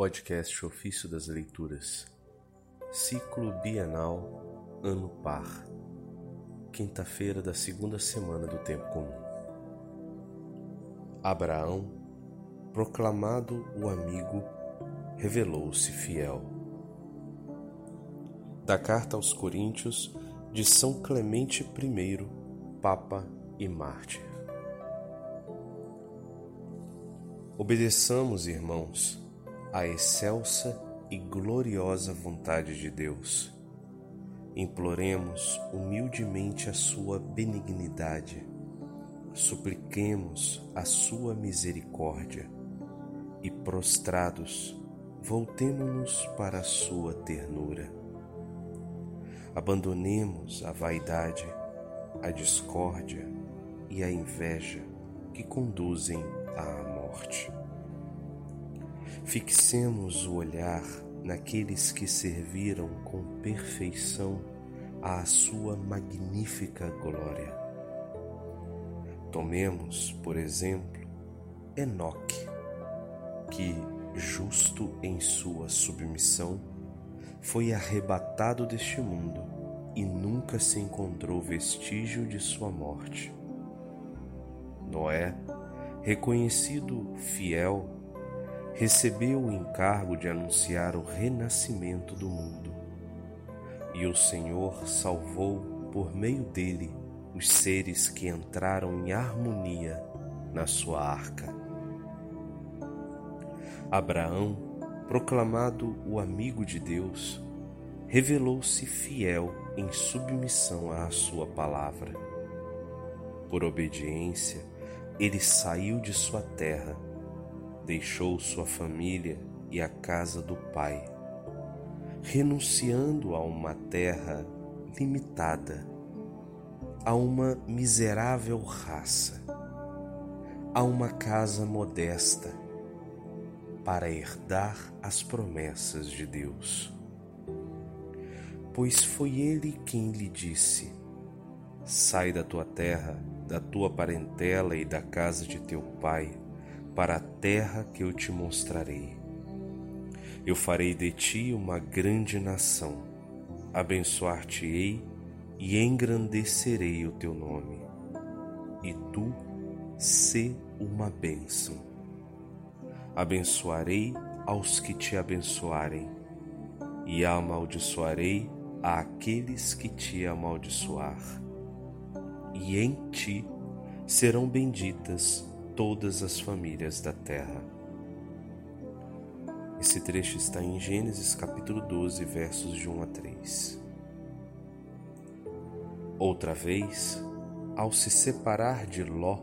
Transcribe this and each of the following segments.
Podcast Ofício das Leituras, Ciclo Bienal, Ano Par, quinta-feira da segunda semana do Tempo Comum. Abraão, proclamado o amigo, revelou-se fiel. Da carta aos Coríntios de São Clemente I, Papa e Mártir. Obedeçamos, irmãos, à excelsa e gloriosa vontade de Deus. Imploremos humildemente a sua benignidade, supliquemos a sua misericórdia e, prostrados, voltemo-nos para a sua ternura. Abandonemos a vaidade, a discórdia e a inveja que conduzem à morte. Fixemos o olhar naqueles que serviram com perfeição à sua magnífica glória. Tomemos, por exemplo, Enoque, que, justo em sua submissão, foi arrebatado deste mundo e nunca se encontrou vestígio de sua morte. Noé reconhecido fiel, recebeu o encargo de anunciar o renascimento do mundo. E o Senhor salvou por meio dele os seres que entraram em harmonia na sua arca. Abraão, proclamado o amigo de Deus, revelou-se fiel em submissão à sua palavra. Por obediência, ele saiu de sua terra, deixou sua família e a casa do pai, renunciando a uma terra limitada, a uma miserável raça, a uma casa modesta, para herdar as promessas de Deus. Pois foi ele quem lhe disse: Sai da tua terra da tua parentela e da casa de teu pai, para a terra que eu te mostrarei. Eu farei de ti uma grande nação, abençoar-te-ei e engrandecerei o teu nome, e tu sê uma bênção. Abençoarei aos que te abençoarem, e amaldiçoarei àqueles que te amaldiçoar e em ti serão benditas todas as famílias da terra. Esse trecho está em Gênesis capítulo 12, versos de 1 a 3. Outra vez, ao se separar de Ló,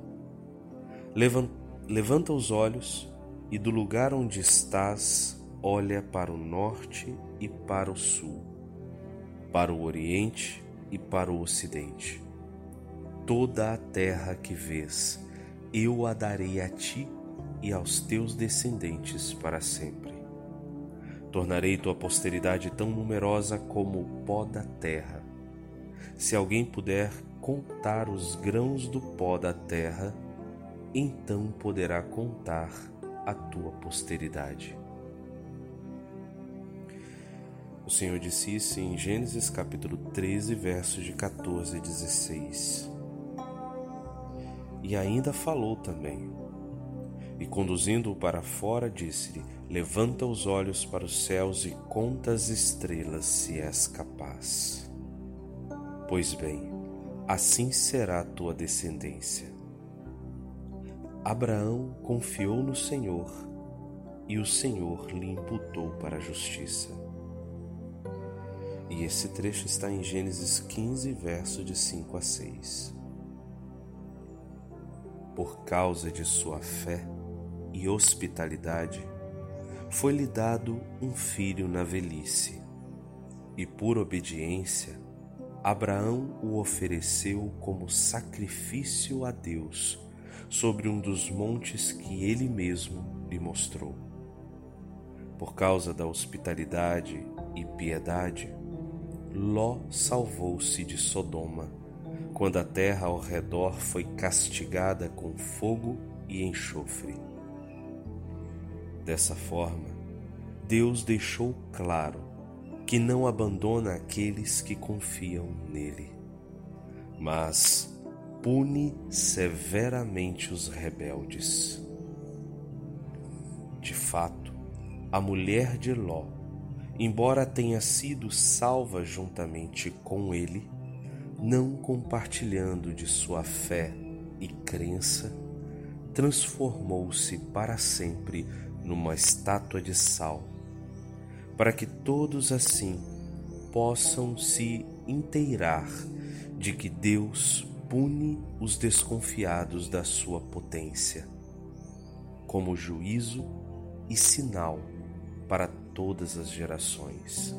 levanta os olhos e do lugar onde estás, olha para o norte e para o sul, para o oriente e para o ocidente toda a terra que vês, eu a darei a ti e aos teus descendentes para sempre. Tornarei tua posteridade tão numerosa como o pó da terra. Se alguém puder contar os grãos do pó da terra, então poderá contar a tua posteridade. O Senhor disse isso em Gênesis capítulo 13, versos de 14 a 16. E ainda falou também. E conduzindo-o para fora, disse-lhe: Levanta os olhos para os céus e conta as estrelas, se és capaz. Pois bem, assim será a tua descendência. Abraão confiou no Senhor, e o Senhor lhe imputou para a justiça. E esse trecho está em Gênesis 15, verso de 5 a 6 por causa de sua fé e hospitalidade, foi-lhe dado um filho na velhice, e por obediência, Abraão o ofereceu como sacrifício a Deus sobre um dos montes que ele mesmo lhe mostrou. Por causa da hospitalidade e piedade, Ló salvou-se de Sodoma quando a terra ao redor foi castigada com fogo e enxofre. Dessa forma, Deus deixou claro que não abandona aqueles que confiam nele, mas pune severamente os rebeldes. De fato, a mulher de Ló, embora tenha sido salva juntamente com ele, não compartilhando de sua fé e crença, transformou-se para sempre numa estátua de sal, para que todos assim possam se inteirar de que Deus pune os desconfiados da sua potência, como juízo e sinal para todas as gerações.